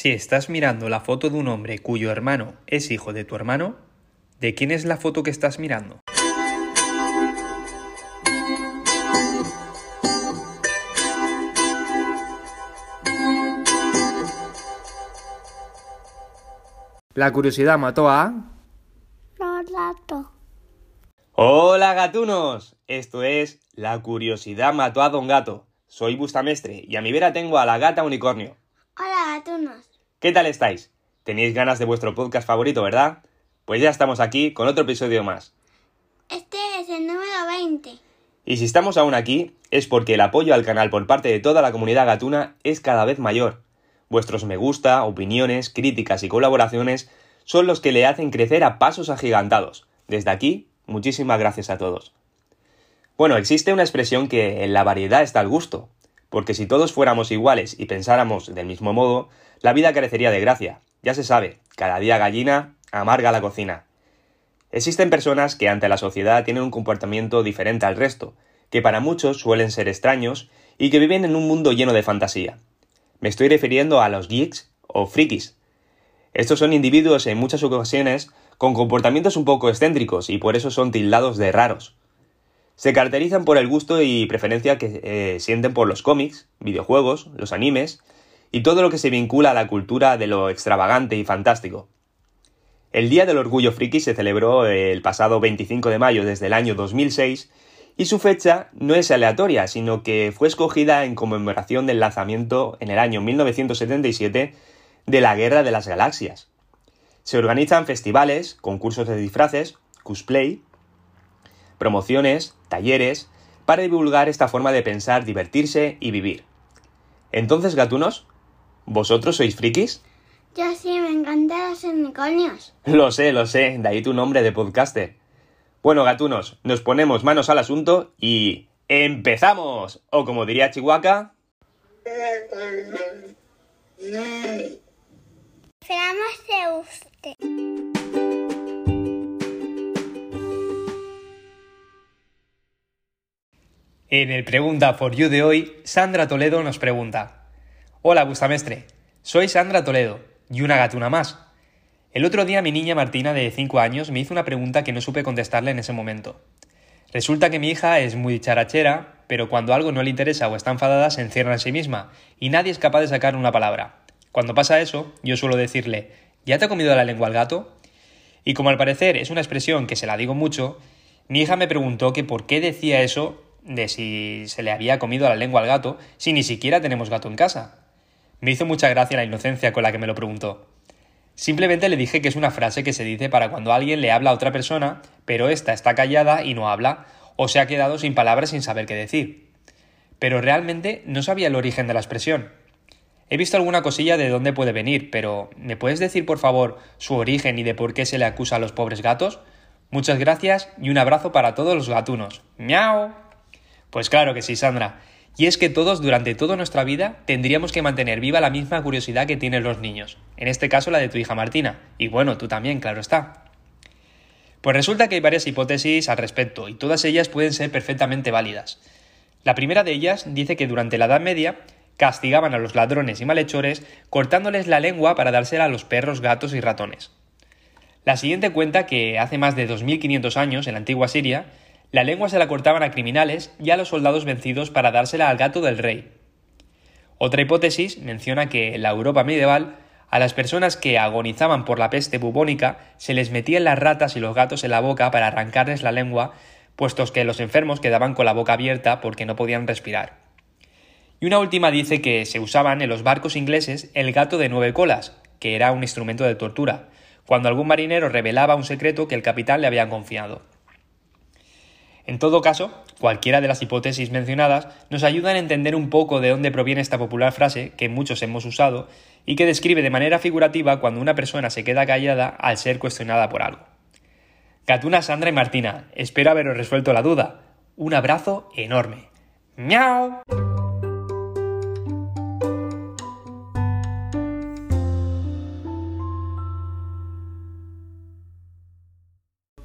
Si estás mirando la foto de un hombre cuyo hermano es hijo de tu hermano, ¿de quién es la foto que estás mirando? La curiosidad mató a... Lorato. Hola gatunos, esto es La curiosidad mató a Don Gato. Soy Bustamestre y a mi vera tengo a la gata unicornio. Hola, gatunos. ¿Qué tal estáis? Tenéis ganas de vuestro podcast favorito, ¿verdad? Pues ya estamos aquí con otro episodio más. Este es el número 20. Y si estamos aún aquí, es porque el apoyo al canal por parte de toda la comunidad gatuna es cada vez mayor. Vuestros me gusta, opiniones, críticas y colaboraciones son los que le hacen crecer a pasos agigantados. Desde aquí, muchísimas gracias a todos. Bueno, existe una expresión que en la variedad está el gusto, porque si todos fuéramos iguales y pensáramos del mismo modo, la vida carecería de gracia. Ya se sabe, cada día gallina amarga la cocina. Existen personas que ante la sociedad tienen un comportamiento diferente al resto, que para muchos suelen ser extraños y que viven en un mundo lleno de fantasía. Me estoy refiriendo a los geeks o frikis. Estos son individuos en muchas ocasiones con comportamientos un poco excéntricos y por eso son tildados de raros. Se caracterizan por el gusto y preferencia que eh, sienten por los cómics, videojuegos, los animes y todo lo que se vincula a la cultura de lo extravagante y fantástico. El Día del Orgullo Friki se celebró el pasado 25 de mayo desde el año 2006 y su fecha no es aleatoria, sino que fue escogida en conmemoración del lanzamiento en el año 1977 de la Guerra de las Galaxias. Se organizan festivales, concursos de disfraces, cosplay, promociones, talleres, para divulgar esta forma de pensar, divertirse y vivir. Entonces, gatunos, ¿vosotros sois frikis? Yo sí, me encantan los unicornios. Lo sé, lo sé, de ahí tu nombre de podcaster. Bueno, gatunos, nos ponemos manos al asunto y... ¡Empezamos! O como diría Chihuahua... Esperamos. En el Pregunta for You de hoy, Sandra Toledo nos pregunta: Hola, Bustamestre, soy Sandra Toledo y una gatuna más. El otro día mi niña Martina, de 5 años, me hizo una pregunta que no supe contestarle en ese momento. Resulta que mi hija es muy charachera, pero cuando algo no le interesa o está enfadada se encierra en sí misma y nadie es capaz de sacar una palabra. Cuando pasa eso, yo suelo decirle: ¿Ya te ha comido la lengua el gato? Y como al parecer es una expresión que se la digo mucho, mi hija me preguntó que por qué decía eso de si se le había comido la lengua al gato si ni siquiera tenemos gato en casa. Me hizo mucha gracia la inocencia con la que me lo preguntó. Simplemente le dije que es una frase que se dice para cuando alguien le habla a otra persona, pero ésta está callada y no habla, o se ha quedado sin palabras sin saber qué decir. Pero realmente no sabía el origen de la expresión. He visto alguna cosilla de dónde puede venir, pero ¿me puedes decir por favor su origen y de por qué se le acusa a los pobres gatos? Muchas gracias y un abrazo para todos los gatunos. ¡Miau! Pues claro que sí, Sandra. Y es que todos durante toda nuestra vida tendríamos que mantener viva la misma curiosidad que tienen los niños. En este caso la de tu hija Martina. Y bueno, tú también, claro está. Pues resulta que hay varias hipótesis al respecto, y todas ellas pueden ser perfectamente válidas. La primera de ellas dice que durante la Edad Media castigaban a los ladrones y malhechores cortándoles la lengua para dársela a los perros, gatos y ratones. La siguiente cuenta que hace más de 2500 años, en la antigua Siria, la lengua se la cortaban a criminales y a los soldados vencidos para dársela al gato del rey. Otra hipótesis menciona que en la Europa medieval a las personas que agonizaban por la peste bubónica se les metían las ratas y los gatos en la boca para arrancarles la lengua, puestos que los enfermos quedaban con la boca abierta porque no podían respirar. Y una última dice que se usaban en los barcos ingleses el gato de nueve colas, que era un instrumento de tortura, cuando algún marinero revelaba un secreto que el capitán le había confiado. En todo caso, cualquiera de las hipótesis mencionadas nos ayudan a entender un poco de dónde proviene esta popular frase que muchos hemos usado y que describe de manera figurativa cuando una persona se queda callada al ser cuestionada por algo. Gatuna, Sandra y Martina, espero haberos resuelto la duda. Un abrazo enorme. ¡Miau!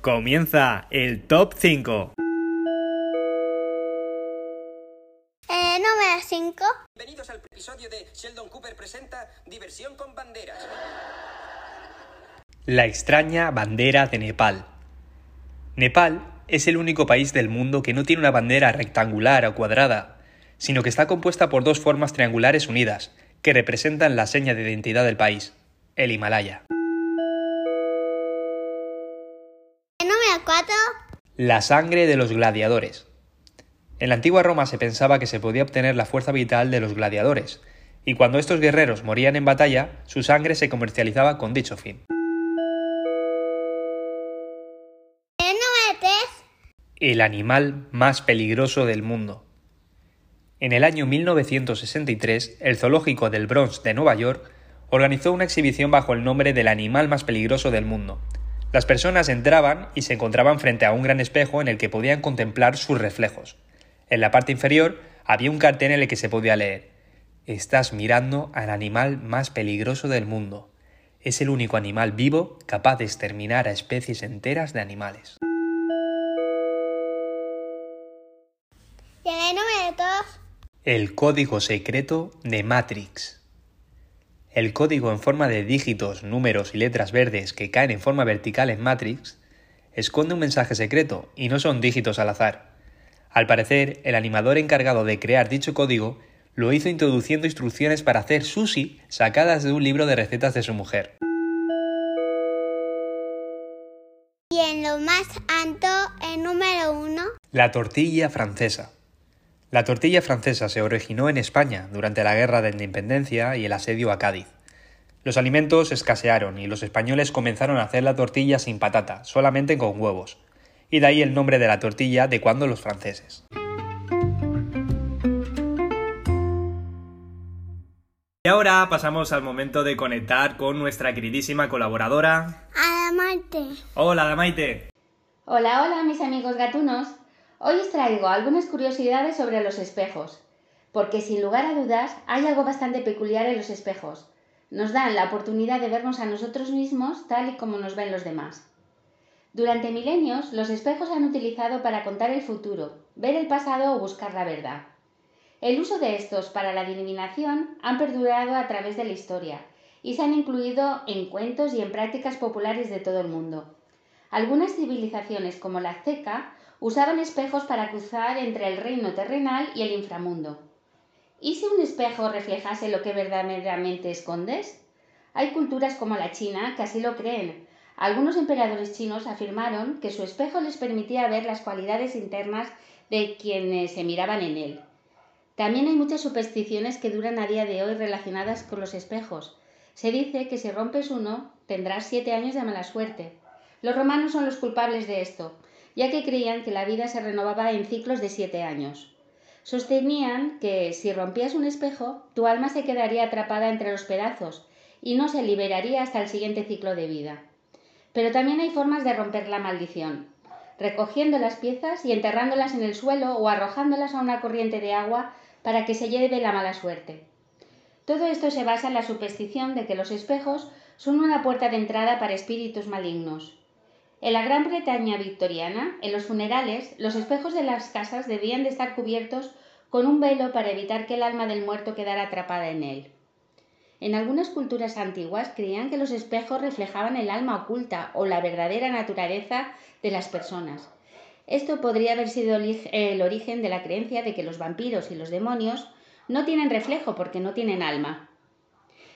Comienza el top 5. Diversión con banderas. La extraña bandera de Nepal. Nepal es el único país del mundo que no tiene una bandera rectangular o cuadrada, sino que está compuesta por dos formas triangulares unidas, que representan la seña de identidad del país, el Himalaya. Número 4. La sangre de los gladiadores. En la antigua Roma se pensaba que se podía obtener la fuerza vital de los gladiadores, y cuando estos guerreros morían en batalla, su sangre se comercializaba con dicho fin. Número 3. El animal más peligroso del mundo. En el año 1963, el zoológico del Bronx de Nueva York organizó una exhibición bajo el nombre del animal más peligroso del mundo. Las personas entraban y se encontraban frente a un gran espejo en el que podían contemplar sus reflejos. En la parte inferior había un cartel en el que se podía leer Estás mirando al animal más peligroso del mundo. Es el único animal vivo capaz de exterminar a especies enteras de animales. Y el número 2. El código secreto de Matrix. El código en forma de dígitos, números y letras verdes que caen en forma vertical en Matrix esconde un mensaje secreto y no son dígitos al azar. Al parecer, el animador encargado de crear dicho código lo hizo introduciendo instrucciones para hacer sushi sacadas de un libro de recetas de su mujer. Y en lo más alto, el número 1. La tortilla francesa. La tortilla francesa se originó en España durante la Guerra de Independencia y el asedio a Cádiz. Los alimentos escasearon y los españoles comenzaron a hacer la tortilla sin patata, solamente con huevos. Y de ahí el nombre de la tortilla de cuando los franceses. Y ahora pasamos al momento de conectar con nuestra queridísima colaboradora. Adamante. Hola, Damaite. Hola, hola mis amigos gatunos. Hoy os traigo algunas curiosidades sobre los espejos, porque sin lugar a dudas hay algo bastante peculiar en los espejos. Nos dan la oportunidad de vernos a nosotros mismos tal y como nos ven los demás. Durante milenios, los espejos se han utilizado para contar el futuro, ver el pasado o buscar la verdad. El uso de estos para la adivinación han perdurado a través de la historia y se han incluido en cuentos y en prácticas populares de todo el mundo. Algunas civilizaciones como la azteca usaban espejos para cruzar entre el reino terrenal y el inframundo. ¿Y si un espejo reflejase lo que verdaderamente escondes? Hay culturas como la China que así lo creen. Algunos emperadores chinos afirmaron que su espejo les permitía ver las cualidades internas de quienes se miraban en él. También hay muchas supersticiones que duran a día de hoy relacionadas con los espejos. Se dice que si rompes uno, tendrás siete años de mala suerte. Los romanos son los culpables de esto, ya que creían que la vida se renovaba en ciclos de siete años. Sostenían que si rompías un espejo, tu alma se quedaría atrapada entre los pedazos y no se liberaría hasta el siguiente ciclo de vida. Pero también hay formas de romper la maldición, recogiendo las piezas y enterrándolas en el suelo o arrojándolas a una corriente de agua para que se lleve la mala suerte. Todo esto se basa en la superstición de que los espejos son una puerta de entrada para espíritus malignos. En la Gran Bretaña victoriana, en los funerales, los espejos de las casas debían de estar cubiertos con un velo para evitar que el alma del muerto quedara atrapada en él. En algunas culturas antiguas creían que los espejos reflejaban el alma oculta o la verdadera naturaleza de las personas. Esto podría haber sido el origen de la creencia de que los vampiros y los demonios no tienen reflejo porque no tienen alma.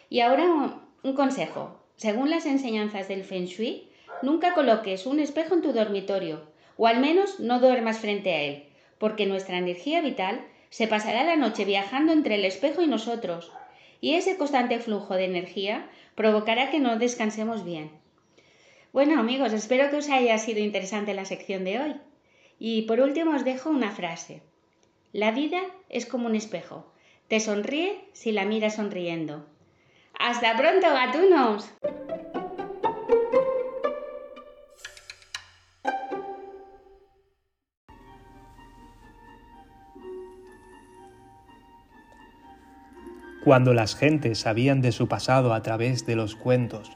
Y ahora un consejo. Según las enseñanzas del Feng Shui, nunca coloques un espejo en tu dormitorio, o al menos no duermas frente a él, porque nuestra energía vital se pasará la noche viajando entre el espejo y nosotros, y ese constante flujo de energía provocará que no descansemos bien. Bueno amigos, espero que os haya sido interesante la sección de hoy. Y por último os dejo una frase. La vida es como un espejo. Te sonríe si la miras sonriendo. ¡Hasta pronto, gatunos! Cuando las gentes sabían de su pasado a través de los cuentos,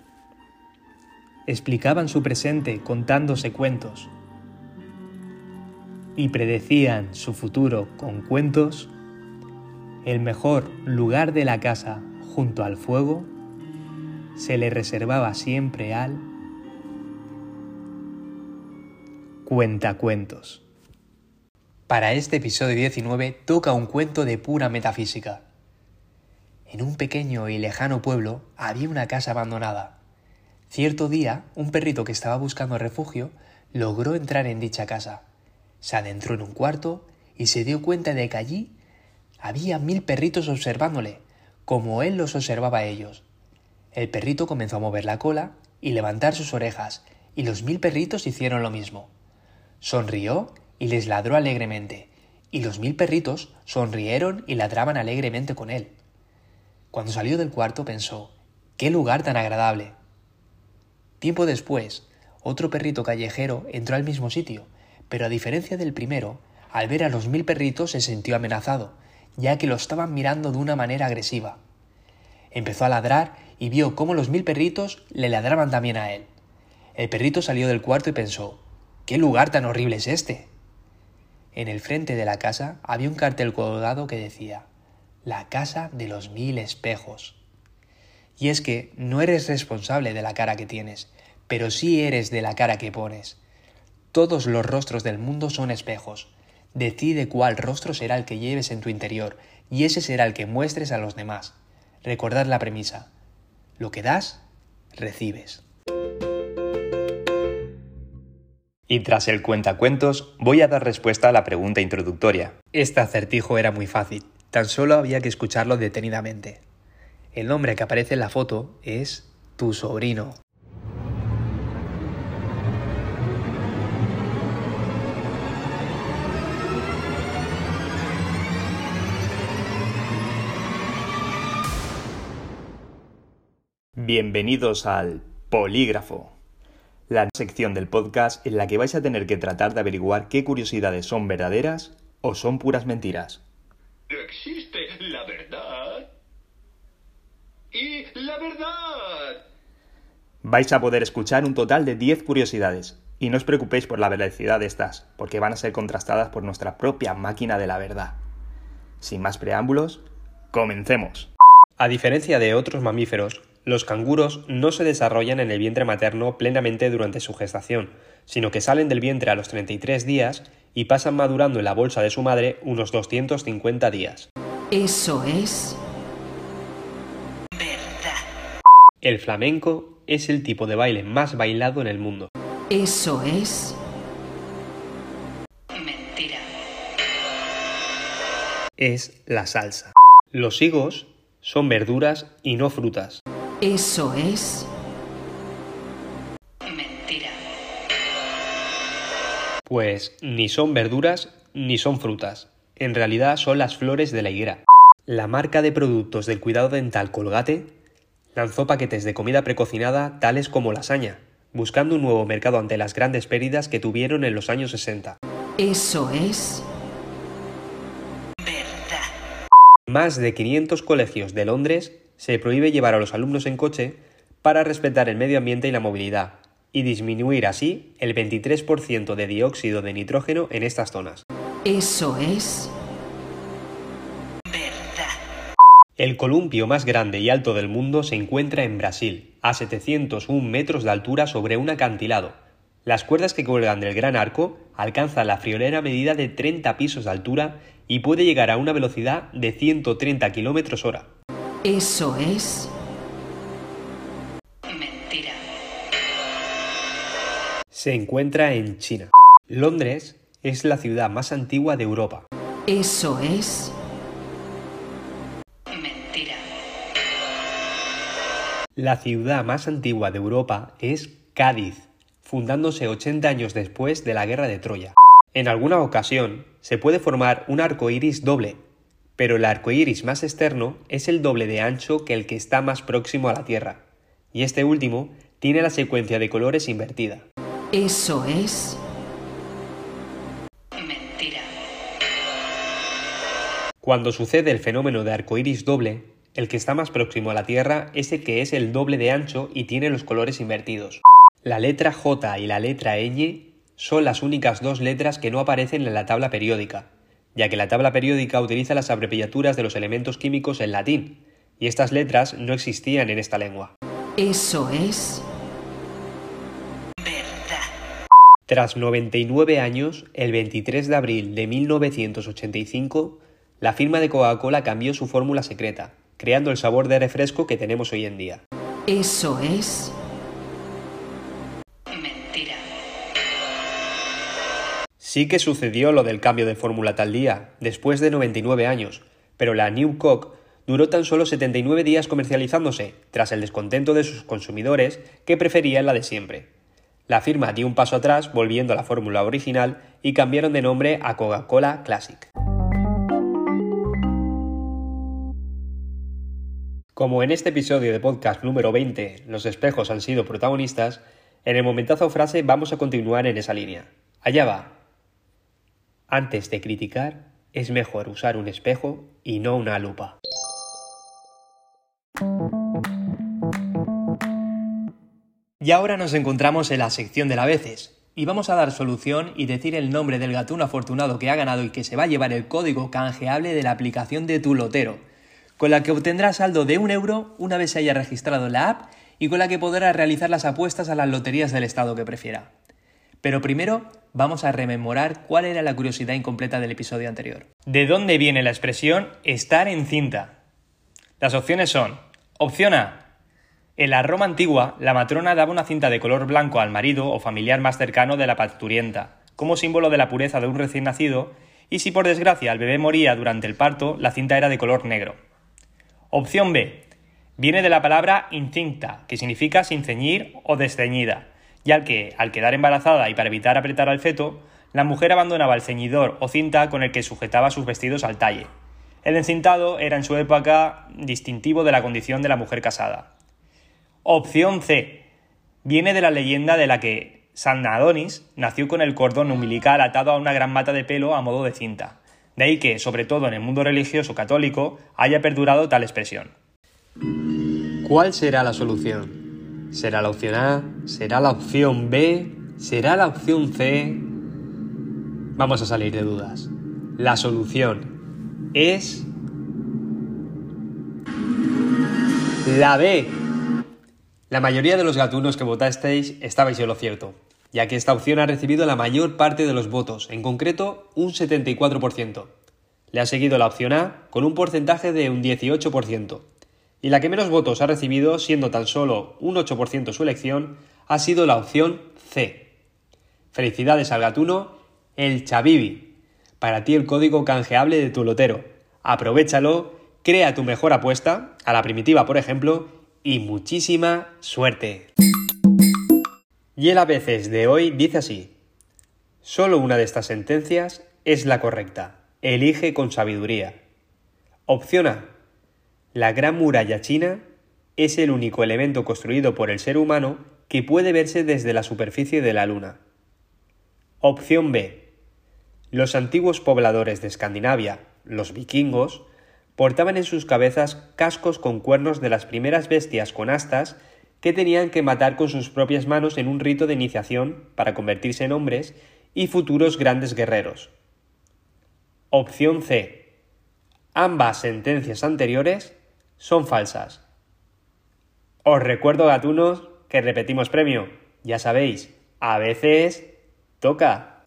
explicaban su presente contándose cuentos y predecían su futuro con cuentos, el mejor lugar de la casa, junto al fuego, se le reservaba siempre al cuentacuentos. Para este episodio 19 toca un cuento de pura metafísica. En un pequeño y lejano pueblo había una casa abandonada. Cierto día, un perrito que estaba buscando refugio logró entrar en dicha casa. Se adentró en un cuarto y se dio cuenta de que allí había mil perritos observándole, como él los observaba a ellos. El perrito comenzó a mover la cola y levantar sus orejas, y los mil perritos hicieron lo mismo. Sonrió y les ladró alegremente, y los mil perritos sonrieron y ladraban alegremente con él. Cuando salió del cuarto pensó, ¡qué lugar tan agradable! Tiempo después, otro perrito callejero entró al mismo sitio, pero a diferencia del primero, al ver a los mil perritos se sintió amenazado, ya que lo estaban mirando de una manera agresiva. Empezó a ladrar y vio cómo los mil perritos le ladraban también a él. El perrito salió del cuarto y pensó, ¿qué lugar tan horrible es este? En el frente de la casa había un cartel colgado que decía, la casa de los mil espejos. Y es que no eres responsable de la cara que tienes, pero sí eres de la cara que pones. Todos los rostros del mundo son espejos, Decide cuál rostro será el que lleves en tu interior y ese será el que muestres a los demás. Recordad la premisa. Lo que das, recibes. Y tras el cuentacuentos, voy a dar respuesta a la pregunta introductoria. Este acertijo era muy fácil, tan solo había que escucharlo detenidamente. El nombre que aparece en la foto es tu sobrino. Bienvenidos al Polígrafo, la sección del podcast en la que vais a tener que tratar de averiguar qué curiosidades son verdaderas o son puras mentiras. Existe la verdad y la verdad. Vais a poder escuchar un total de 10 curiosidades, y no os preocupéis por la veracidad de estas, porque van a ser contrastadas por nuestra propia máquina de la verdad. Sin más preámbulos, comencemos. A diferencia de otros mamíferos, los canguros no se desarrollan en el vientre materno plenamente durante su gestación, sino que salen del vientre a los 33 días y pasan madurando en la bolsa de su madre unos 250 días. Eso es verdad. El flamenco es el tipo de baile más bailado en el mundo. Eso es mentira. Es la salsa. Los higos son verduras y no frutas. Eso es mentira. Pues ni son verduras ni son frutas. En realidad son las flores de la higuera. La marca de productos del cuidado dental Colgate lanzó paquetes de comida precocinada tales como lasaña, buscando un nuevo mercado ante las grandes pérdidas que tuvieron en los años 60. Eso es verdad. Más de 500 colegios de Londres se prohíbe llevar a los alumnos en coche para respetar el medio ambiente y la movilidad, y disminuir así el 23% de dióxido de nitrógeno en estas zonas. Eso es verdad. El columpio más grande y alto del mundo se encuentra en Brasil, a 701 metros de altura sobre un acantilado. Las cuerdas que cuelgan del gran arco alcanzan la friolera medida de 30 pisos de altura y puede llegar a una velocidad de 130 km hora. Eso es mentira. Se encuentra en China. Londres es la ciudad más antigua de Europa. Eso es mentira. La ciudad más antigua de Europa es Cádiz, fundándose 80 años después de la guerra de Troya. En alguna ocasión se puede formar un arco iris doble, pero el arco iris más externo es el doble de ancho que el que está más próximo a la Tierra, y este último tiene la secuencia de colores invertida. Eso es mentira. Cuando sucede el fenómeno de arco iris doble, el que está más próximo a la Tierra es el que es el doble de ancho y tiene los colores invertidos. La letra J y la letra ñ son las únicas dos letras que no aparecen en la tabla periódica, ya que la tabla periódica utiliza las abreviaturas de los elementos químicos en latín, y estas letras no existían en esta lengua. Eso es Tras 99 años, el 23 de abril de 1985, la firma de Coca-Cola cambió su fórmula secreta, creando el sabor de refresco que tenemos hoy en día. Eso es Sí que sucedió lo del cambio de fórmula tal día, después de 99 años, pero la New Coke duró tan solo 79 días comercializándose, tras el descontento de sus consumidores que preferían la de siempre. La firma dio un paso atrás volviendo a la fórmula original y cambiaron de nombre a Coca-Cola Classic. Como en este episodio de podcast número 20 los espejos han sido protagonistas, en el momentazo frase vamos a continuar en esa línea. Allá va. Antes de criticar, es mejor usar un espejo y no una lupa. Y ahora nos encontramos en la sección de la veces, y vamos a dar solución y decir el nombre del gatuno afortunado que ha ganado y que se va a llevar el código canjeable de la aplicación de tu lotero, con la que obtendrá saldo de un euro una vez se haya registrado la app y con la que podrá realizar las apuestas a las loterías del estado que prefiera. Pero primero vamos a rememorar cuál era la curiosidad incompleta del episodio anterior. ¿De dónde viene la expresión estar en cinta? Las opciones son opción A, en la Roma antigua, la matrona daba una cinta de color blanco al marido o familiar más cercano de la parturienta, como símbolo de la pureza de un recién nacido, y si por desgracia el bebé moría durante el parto, la cinta era de color negro. Opción B. Viene de la palabra incinta, que significa sin ceñir o desceñida, ya que, al quedar embarazada y para evitar apretar al feto, la mujer abandonaba el ceñidor o cinta con el que sujetaba sus vestidos al talle. El encintado era en su época distintivo de la condición de la mujer casada. Opción C. Viene de la leyenda de la que San Adonis nació con el cordón umbilical atado a una gran mata de pelo a modo de cinta. De ahí que, sobre todo en el mundo religioso católico, haya perdurado tal expresión. ¿Cuál será la solución? ¿Será la opción A? ¿Será la opción B? ¿Será la opción C? Vamos a salir de dudas. La solución es... La B. La mayoría de los gatunos que votasteis estabais en lo cierto, ya que esta opción ha recibido la mayor parte de los votos, en concreto un 74%. Le ha seguido la opción A con un porcentaje de un 18%, y la que menos votos ha recibido, siendo tan solo un 8% su elección, ha sido la opción C. Felicidades al gatuno, el Chavivi. Para ti el código canjeable de tu lotero. Aprovechalo, crea tu mejor apuesta, a la primitiva por ejemplo, y muchísima suerte. Y el a veces de hoy dice así, solo una de estas sentencias es la correcta, elige con sabiduría. Opción A, la Gran Muralla China es el único elemento construido por el ser humano que puede verse desde la superficie de la Luna. Opción B. Los antiguos pobladores de Escandinavia, los vikingos, portaban en sus cabezas cascos con cuernos de las primeras bestias con astas que tenían que matar con sus propias manos en un rito de iniciación para convertirse en hombres y futuros grandes guerreros. Opción C. Ambas sentencias anteriores son falsas. Os recuerdo, gatunos, que repetimos premio. Ya sabéis, a veces toca.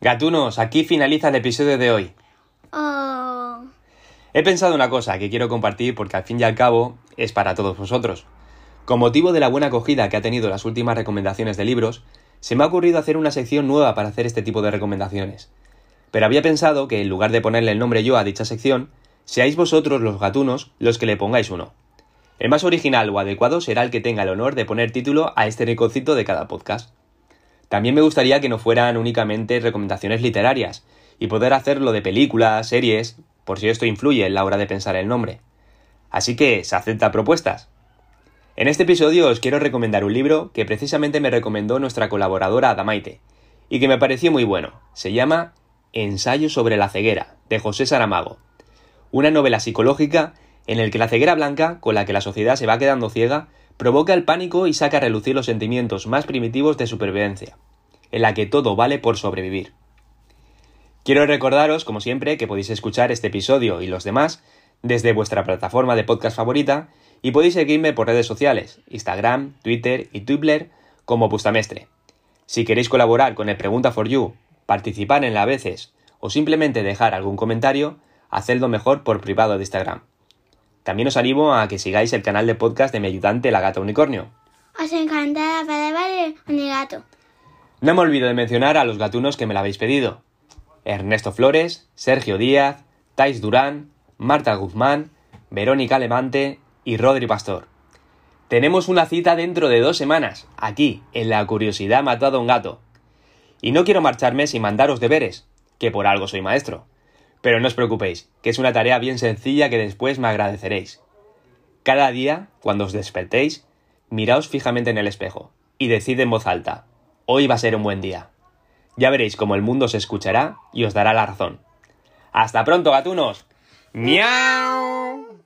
Gatunos, aquí finaliza el episodio de hoy. Oh. He pensado una cosa que quiero compartir porque al fin y al cabo es para todos vosotros. Con motivo de la buena acogida que ha tenido las últimas recomendaciones de libros, se me ha ocurrido hacer una sección nueva para hacer este tipo de recomendaciones. Pero había pensado que en lugar de ponerle el nombre yo a dicha sección, seáis vosotros los gatunos los que le pongáis uno. El más original o adecuado será el que tenga el honor de poner título a este rinconcito de cada podcast. También me gustaría que no fueran únicamente recomendaciones literarias, y poder hacerlo de películas, series, por si esto influye en la hora de pensar el nombre. Así que se acepta propuestas. En este episodio os quiero recomendar un libro que precisamente me recomendó nuestra colaboradora Adamaite, y que me pareció muy bueno. Se llama Ensayo sobre la ceguera, de José Saramago. Una novela psicológica en el que la ceguera blanca, con la que la sociedad se va quedando ciega, provoca el pánico y saca a relucir los sentimientos más primitivos de supervivencia, en la que todo vale por sobrevivir. Quiero recordaros, como siempre, que podéis escuchar este episodio y los demás desde vuestra plataforma de podcast favorita y podéis seguirme por redes sociales, Instagram, Twitter y Twitter como Bustamestre. Si queréis colaborar con el Pregunta for You, participar en la veces o simplemente dejar algún comentario, hacedlo mejor por privado de Instagram. También os animo a que sigáis el canal de podcast de mi ayudante la gata unicornio. Os encanta la palabra de unigato. No me olvido de mencionar a los gatunos que me la habéis pedido. Ernesto Flores, Sergio Díaz, Tais Durán, Marta Guzmán, Verónica Levante y Rodri Pastor. Tenemos una cita dentro de dos semanas, aquí, en La Curiosidad Matado a un Gato. Y no quiero marcharme sin mandaros deberes, que por algo soy maestro. Pero no os preocupéis, que es una tarea bien sencilla que después me agradeceréis. Cada día, cuando os despertéis, miraos fijamente en el espejo y decid en voz alta, hoy va a ser un buen día. Ya veréis cómo el mundo se escuchará y os dará la razón. ¡Hasta pronto, gatunos! ¡Miau!